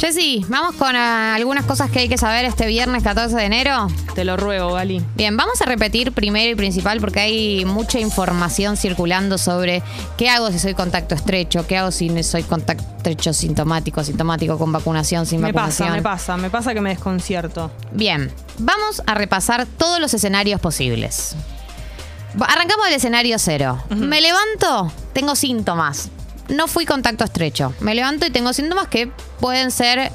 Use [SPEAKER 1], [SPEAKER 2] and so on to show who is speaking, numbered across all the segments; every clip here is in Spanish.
[SPEAKER 1] Jessy, vamos con ah, algunas cosas que hay que saber este viernes 14 de enero.
[SPEAKER 2] Te lo ruego, Gali.
[SPEAKER 1] Bien, vamos a repetir primero y principal porque hay mucha información circulando sobre qué hago si soy contacto estrecho, qué hago si soy contacto estrecho sintomático, sintomático con vacunación, sin
[SPEAKER 2] Me
[SPEAKER 1] vacunación.
[SPEAKER 2] pasa, me pasa, me pasa que me desconcierto.
[SPEAKER 1] Bien, vamos a repasar todos los escenarios posibles. Arrancamos del escenario cero. Me levanto, tengo síntomas. No fui contacto estrecho. Me levanto y tengo síntomas que pueden ser eh,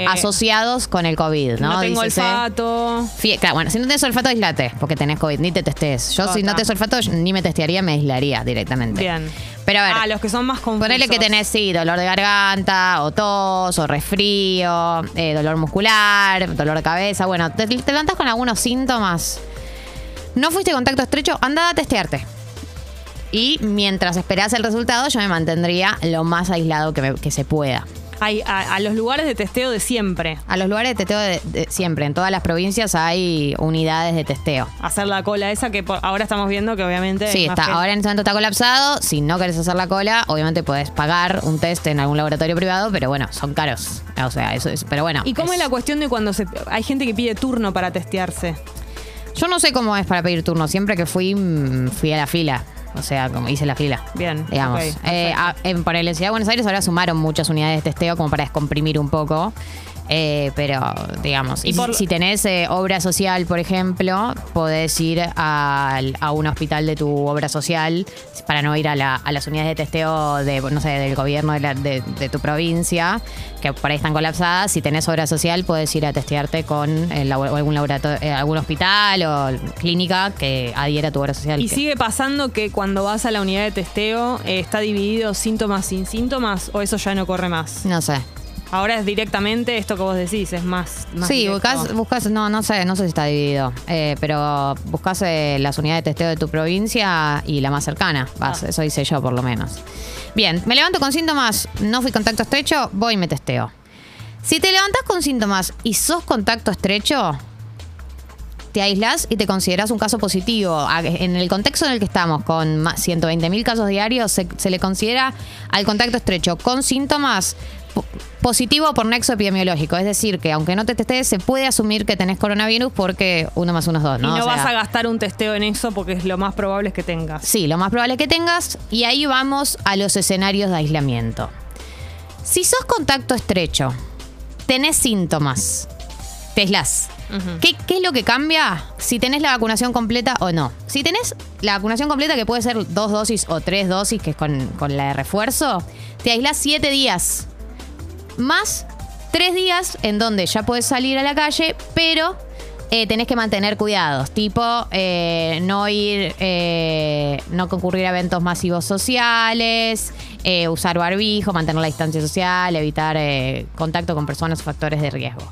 [SPEAKER 2] Eh,
[SPEAKER 1] asociados con el COVID, ¿no?
[SPEAKER 2] No, tengo
[SPEAKER 1] Dícese.
[SPEAKER 2] olfato.
[SPEAKER 1] Fie- claro, bueno, si no tienes olfato, aislate, porque tenés COVID, ni te testes. Yo, si no tenés olfato, ni me testearía, me aislaría directamente.
[SPEAKER 2] Bien.
[SPEAKER 1] Pero a ver,
[SPEAKER 2] Ah, los que son más confusos.
[SPEAKER 1] ponele que tenés, sí, dolor de garganta, o tos, o resfrío, eh, dolor muscular, dolor de cabeza. Bueno, te, te levantás con algunos síntomas. No fuiste contacto estrecho, anda a testearte. Y mientras esperás el resultado, yo me mantendría lo más aislado que, me- que se pueda.
[SPEAKER 2] Hay a, a los lugares de testeo de siempre.
[SPEAKER 1] A los lugares de testeo de- de siempre, en todas las provincias hay unidades de testeo.
[SPEAKER 2] Hacer la cola esa que por- ahora estamos viendo que obviamente.
[SPEAKER 1] Sí,
[SPEAKER 2] es
[SPEAKER 1] está, ahora en este momento está colapsado. Si no querés hacer la cola, obviamente puedes pagar un test en algún laboratorio privado, pero bueno, son caros. O sea, eso es. Pero bueno.
[SPEAKER 2] ¿Y cómo es la cuestión de cuando se, hay gente que pide turno para testearse?
[SPEAKER 1] Yo no sé cómo es para pedir turno. Siempre que fui, mm, fui a la fila. O sea, como hice la fila.
[SPEAKER 2] Bien,
[SPEAKER 1] Digamos.
[SPEAKER 2] ok,
[SPEAKER 1] Eh, a- en, por la Ciudad de Buenos Aires ahora sumaron muchas unidades de testeo como para descomprimir un poco. Eh, pero, digamos,
[SPEAKER 2] Y por-
[SPEAKER 1] si tenés eh, obra social, por ejemplo, podés ir al- a un hospital de tu obra social para no ir a, la- a las unidades de testeo de, no sé, del gobierno de, la- de- de tu provincia, que por ahí están colapsadas. Si tenés obra social, podés ir a testearte con el algún, laboratorio, eh, algún hospital o clínica que adhiera a tu obra social.
[SPEAKER 2] ¿Y
[SPEAKER 1] que-
[SPEAKER 2] sigue pasando que cuando vas a la unidad de testeo eh, está dividido síntomas sin síntomas o eso ya no corre más?
[SPEAKER 1] No sé.
[SPEAKER 2] Ahora es directamente esto que vos decís, es más. más
[SPEAKER 1] Sí, buscas, buscas, no, no sé, no sé si está dividido, eh, pero buscas eh, las unidades de testeo de tu provincia y la más cercana. Vas,
[SPEAKER 2] Ah.
[SPEAKER 1] Eso hice yo por lo menos. Bien, me levanto con síntomas, no fui contacto estrecho, voy y me testeo. Si te levantás con síntomas y sos contacto estrecho, te aislás y te consideras un caso positivo. En el contexto en el que estamos, con 120 mil casos diarios, se, se le considera al contacto estrecho con síntomas positivo por nexo epidemiológico. Es decir, que aunque no te testes, se puede asumir que tenés coronavirus porque uno más uno es dos,
[SPEAKER 2] Y
[SPEAKER 1] ¿no?
[SPEAKER 2] no
[SPEAKER 1] O sea,
[SPEAKER 2] vas a gastar un testeo en eso porque es lo más probable es que tengas.
[SPEAKER 1] Sí, lo más probable que tengas. Y ahí vamos a los escenarios de aislamiento. Si sos contacto estrecho, tenés síntomas, te aislás. ¿Qué, qué es lo que cambia si tenés la vacunación completa o no? Si tenés la vacunación completa, que puede ser dos dosis o tres dosis, que es con, con la de refuerzo, te aislás siete días. Más tres días en donde ya puedes salir a la calle, pero eh, tenés que mantener cuidados, tipo eh, no ir, eh, no concurrir a eventos masivos sociales, eh, usar barbijo, mantener la distancia social, evitar contacto con personas o factores de riesgo.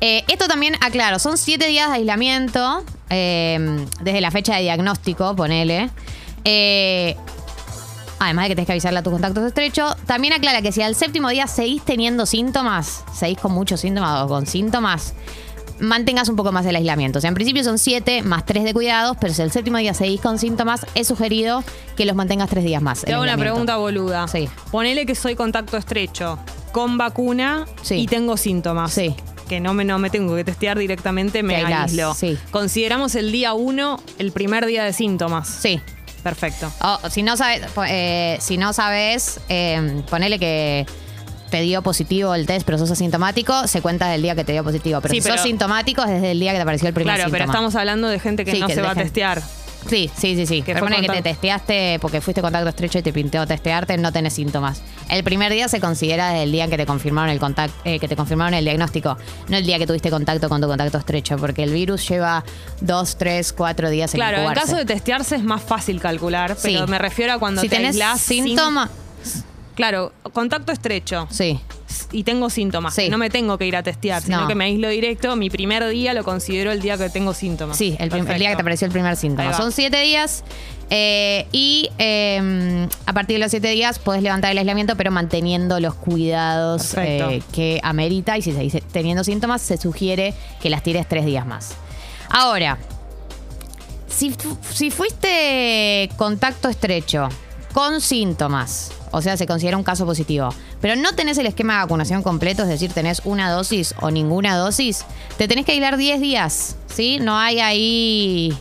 [SPEAKER 1] Esto también, aclaro, son siete días de aislamiento desde la fecha de diagnóstico, ponele. Además de que tenés que avisarle a tus contactos estrechos, también aclara que si al séptimo día seguís teniendo síntomas, seguís con muchos síntomas o con síntomas, mantengas un poco más el aislamiento. O sea, en principio son siete más tres de cuidados, pero si el séptimo día seguís con síntomas, es sugerido que los mantengas tres días más.
[SPEAKER 2] Te hago una pregunta boluda.
[SPEAKER 1] Sí.
[SPEAKER 2] Ponele que soy contacto estrecho con vacuna
[SPEAKER 1] Sí.
[SPEAKER 2] y tengo síntomas.
[SPEAKER 1] Sí.
[SPEAKER 2] Que no me, no me tengo que testear directamente, me aíslo.
[SPEAKER 1] sí.
[SPEAKER 2] Consideramos el día uno el primer día de síntomas.
[SPEAKER 1] Sí.
[SPEAKER 2] Perfecto.
[SPEAKER 1] O, si no sabes, eh, si no sabes, eh, ponele que te dio positivo el test, pero sos asintomático, se cuenta del día que te dio positivo. Pero
[SPEAKER 2] Sí,
[SPEAKER 1] si
[SPEAKER 2] pero-
[SPEAKER 1] sos sintomático, es desde el día que te apareció el primer
[SPEAKER 2] Claro, pero estamos hablando de gente que
[SPEAKER 1] Sí,
[SPEAKER 2] no
[SPEAKER 1] que
[SPEAKER 2] se va a testear.
[SPEAKER 1] Sí, sí, sí, sí.
[SPEAKER 2] Que fue
[SPEAKER 1] ponele que te
[SPEAKER 2] contacto.
[SPEAKER 1] testeaste porque fuiste contacto estrecho y te pintó testearte, no tenés síntomas. El primer día se considera desde el día que te confirmaron el contacto, que te confirmaron el diagnóstico, no el día que tuviste contacto con tu contacto estrecho, porque el virus lleva dos, tres, cuatro días en
[SPEAKER 2] Claro, en
[SPEAKER 1] incubarse.
[SPEAKER 2] caso de testearse es más fácil calcular,
[SPEAKER 1] Sí.
[SPEAKER 2] pero me refiero a cuando
[SPEAKER 1] si
[SPEAKER 2] te
[SPEAKER 1] tenés
[SPEAKER 2] aislás sin-
[SPEAKER 1] síntomas,
[SPEAKER 2] Claro, contacto estrecho
[SPEAKER 1] sí.
[SPEAKER 2] Y tengo síntomas.
[SPEAKER 1] Sí.
[SPEAKER 2] No me tengo que ir a testear, sino
[SPEAKER 1] No.
[SPEAKER 2] que me aíslo directo. Mi primer día lo considero el día que tengo síntomas.
[SPEAKER 1] Sí, el, día que te apareció el primer síntoma. Son siete días eh, y eh, a partir de los siete días puedes levantar el aislamiento, pero manteniendo los cuidados eh, que amerita. Y si seguís teniendo síntomas, se sugiere que las tires tres días más. Ahora, si, si fuiste contacto estrecho con síntomas, o sea, se considera un caso positivo, pero no tenés el esquema de vacunación completo, es decir, tenés una dosis o ninguna dosis, te tenés que aislar 10 días, ¿sí? No hay ahí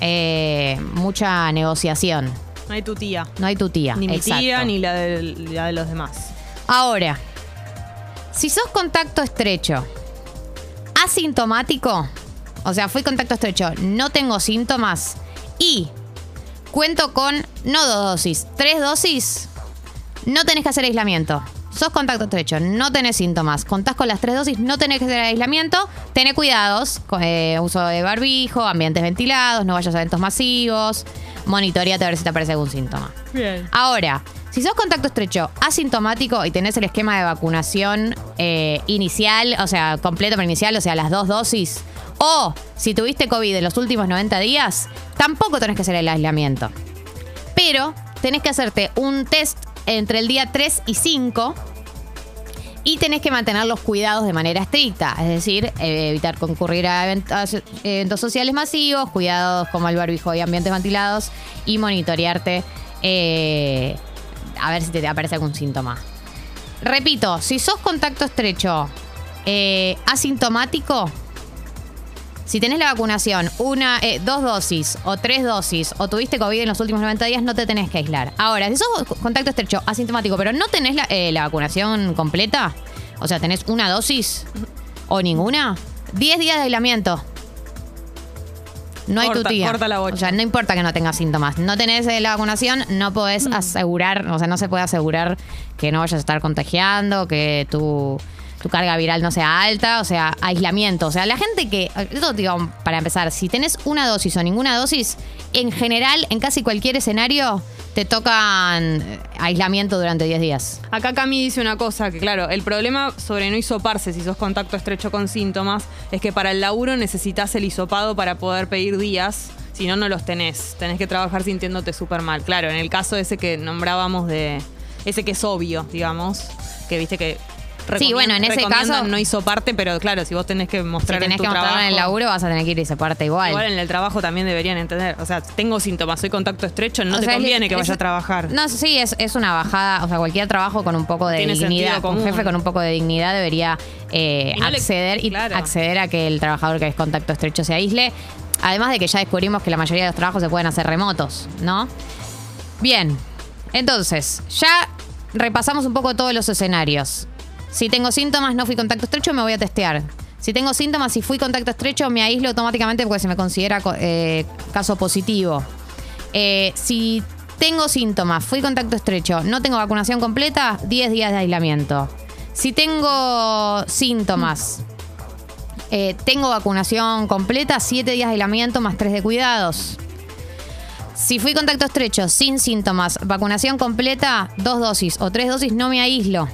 [SPEAKER 1] eh, mucha negociación.
[SPEAKER 2] No hay tu tía.
[SPEAKER 1] No hay tu tía.
[SPEAKER 2] Ni mi
[SPEAKER 1] exacto.
[SPEAKER 2] tía ni la de, la de los demás.
[SPEAKER 1] Ahora, si sos contacto estrecho, asintomático, o sea, fui contacto estrecho, no tengo síntomas y cuento con no dos dosis, tres dosis, no tenés que hacer aislamiento. Sos contacto estrecho, no tenés síntomas, contás con las tres dosis, no tenés que hacer aislamiento, tenés cuidados, con, eh, uso de barbijo, ambientes ventilados, no vayas a eventos masivos, monitoreate a ver si te aparece algún síntoma.
[SPEAKER 2] Bien.
[SPEAKER 1] Ahora, si sos contacto estrecho asintomático y tenés el esquema de vacunación eh, inicial, o sea, completo pero inicial, o sea, las dos dosis, o si tuviste COVID en los últimos 90 días, tampoco tenés que hacer el aislamiento. Pero tenés que hacerte un test entre el día 3 y 5 y tenés que mantener los cuidados de manera estricta, es decir, eh, evitar concurrir a eventos, sociales masivos, cuidados como el barbijo y ambientes ventilados y monitorearte eh, a ver si te aparece algún síntoma. Repito, si sos contacto estrecho eh, asintomático, si tenés la vacunación, una, eh, dos dosis o tres dosis, o tuviste COVID en los últimos 90 días, no te tenés que aislar. Ahora, si sos contacto estrecho asintomático, pero no tenés la, eh, la vacunación completa, o sea, tenés una dosis o ninguna, 10 días de aislamiento. No hay tu tía.
[SPEAKER 2] corta la bocha.
[SPEAKER 1] O sea, no importa que no tengas síntomas. No tenés eh, la vacunación, no podés
[SPEAKER 2] Mm.
[SPEAKER 1] asegurar, o sea, no se puede asegurar que no vayas a estar contagiando, que tu, tu carga viral no sea alta, o sea, aislamiento. O sea, la gente que, esto digo, para empezar, si tenés una dosis o ninguna dosis, en general, en casi cualquier escenario, te tocan eh, aislamiento durante 10 días.
[SPEAKER 2] Acá Cami dice una cosa, que claro, el problema sobre no hisoparse si sos contacto estrecho con síntomas es que para el laburo necesitas el hisopado para poder pedir días, si no, no los tenés. Tenés que trabajar sintiéndote súper mal. Claro, en el caso ese que nombrábamos de... Ese que es obvio, digamos, que viste que...
[SPEAKER 1] Sí, bueno, en ese caso-
[SPEAKER 2] no hisoparte, pero claro, si vos tenés que
[SPEAKER 1] Si
[SPEAKER 2] mostrar
[SPEAKER 1] tenés
[SPEAKER 2] en tu
[SPEAKER 1] que mostrarlo
[SPEAKER 2] trabajo,
[SPEAKER 1] en el laburo, vas a tener que ir y separarte igual.
[SPEAKER 2] Igual en el trabajo también deberían entender. O sea, tengo síntomas, soy contacto estrecho, no
[SPEAKER 1] O
[SPEAKER 2] te
[SPEAKER 1] sea, es-
[SPEAKER 2] conviene que
[SPEAKER 1] es-
[SPEAKER 2] vaya a trabajar.
[SPEAKER 1] No, sí, es, es una bajada. O sea, cualquier trabajo con un poco de
[SPEAKER 2] Tiene
[SPEAKER 1] dignidad,
[SPEAKER 2] sentido
[SPEAKER 1] un jefe con un poco de dignidad debería eh,
[SPEAKER 2] Y no le-
[SPEAKER 1] acceder y acceder a que el trabajador que es contacto estrecho se aísle. Además de que ya descubrimos que la mayoría de los trabajos se pueden hacer remotos, ¿no? Bien, entonces, ya repasamos un poco todos los escenarios. Si tengo síntomas, no fui contacto estrecho, me voy a testear. Si tengo síntomas y fui contacto estrecho, me aíslo automáticamente porque se me considera co- eh, caso positivo. Eh, si tengo síntomas, fui contacto estrecho, no tengo vacunación completa, 10 días de aislamiento. Si tengo síntomas, eh, tengo vacunación completa, 7 días de aislamiento más 3 de cuidados. Si fui contacto estrecho, sin síntomas, vacunación completa, dos dosis o tres dosis, no me aíslo.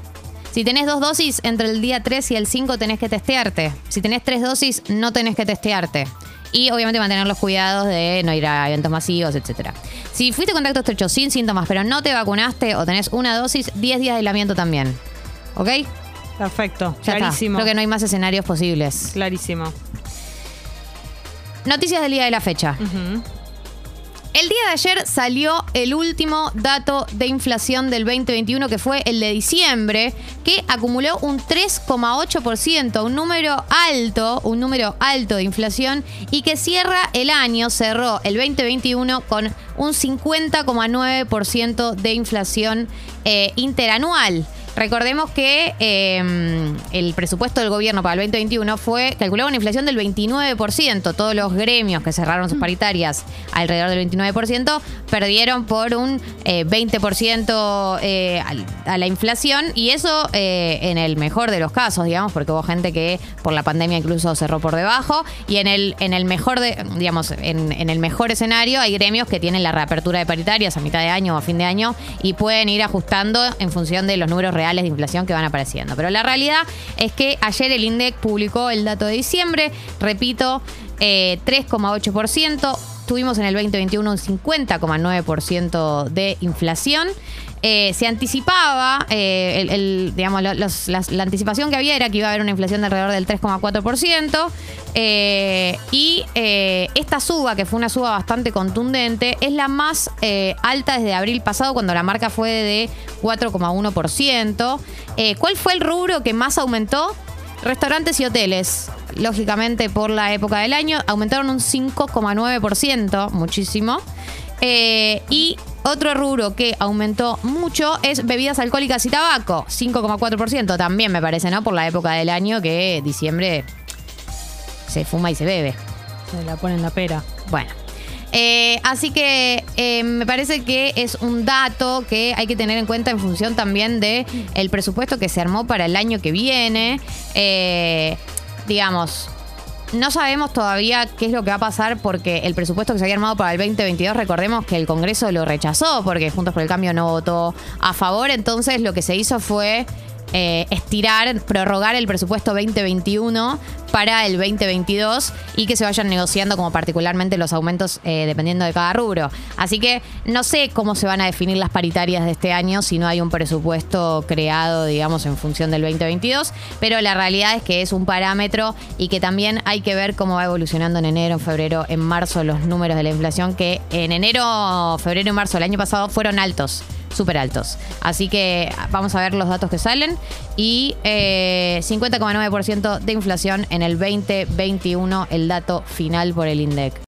[SPEAKER 1] Si tenés dos dosis, entre el día 3 y el 5 tenés que testearte. Si tenés tres dosis, no tenés que testearte. Y obviamente mantener los cuidados de no ir a eventos masivos, etc. Si fuiste contacto estrecho sin síntomas, pero no te vacunaste o tenés una dosis, 10 días de aislamiento también. ¿Ok?
[SPEAKER 2] Perfecto,
[SPEAKER 1] Ya está.
[SPEAKER 2] clarísimo.
[SPEAKER 1] Creo que no hay más escenarios posibles.
[SPEAKER 2] Clarísimo.
[SPEAKER 1] Noticias del día de la fecha.
[SPEAKER 2] Ujú.
[SPEAKER 1] El día de ayer salió el último dato de inflación del 2021, que fue el de diciembre, que acumuló un 3,8%, un número alto, un número alto de inflación, y que cierra el año, cerró el 2021 con un 50,9% de inflación eh, interanual. Recordemos que eh, el presupuesto del gobierno para el 2021 fue calculado una inflación del 29%. Todos los gremios que cerraron sus paritarias alrededor del 29% perdieron por un eh, 20% eh, a la inflación. Y eso eh, en el mejor de los casos, digamos, porque hubo gente que por la pandemia incluso cerró por debajo. Y en el, en el mejor de, digamos, en, en el mejor escenario hay gremios que tienen la reapertura de paritarias a mitad de año o a fin de año y pueden ir ajustando en función de los números reales de inflación que van apareciendo. Pero la realidad es que ayer el INDEC publicó el dato de diciembre, repito, eh, 3,8%. Tuvimos en el 2021 un 50,9% de inflación. Eh, se anticipaba, eh, digamos, la anticipación que había era que iba a haber una inflación de alrededor del 3,4%. eh, y esta suba, que fue una suba bastante contundente, es la más alta desde abril pasado, cuando la marca fue de 4,1%. Eh, ¿Cuál fue el rubro que más aumentó? Restaurantes y hoteles, lógicamente por la época del año, aumentaron un 5,9%, muchísimo. Y otro rubro que aumentó mucho es bebidas alcohólicas y tabaco, 5,4%, también me parece, ¿no? Por la época del año que diciembre se fuma y se bebe.
[SPEAKER 2] Se la ponen la pera.
[SPEAKER 1] Bueno. Eh, así que eh, me parece que es un dato que hay que tener en cuenta en función también de el presupuesto que se armó para el año que viene. Eh, digamos, no sabemos todavía qué es lo que va a pasar porque el presupuesto que se había armado para el 2022, recordemos que el Congreso lo rechazó porque Juntos por el Cambio no votó a favor, entonces lo que se hizo fue eh, estirar, prorrogar el presupuesto 2021 para el 2022 y que se vayan negociando como particularmente los aumentos eh, dependiendo de cada rubro. Así que no sé cómo se van a definir las paritarias de este año si no hay un presupuesto creado, digamos, en función del 2022, pero la realidad es que es un parámetro y que también hay que ver cómo va evolucionando en enero, en febrero, en marzo los números de la inflación que en enero, febrero y marzo del año pasado fueron altos súper altos. Así que vamos a ver los datos que salen. Y eh, 50,9% de inflación en el 2021, el dato final por el INDEC.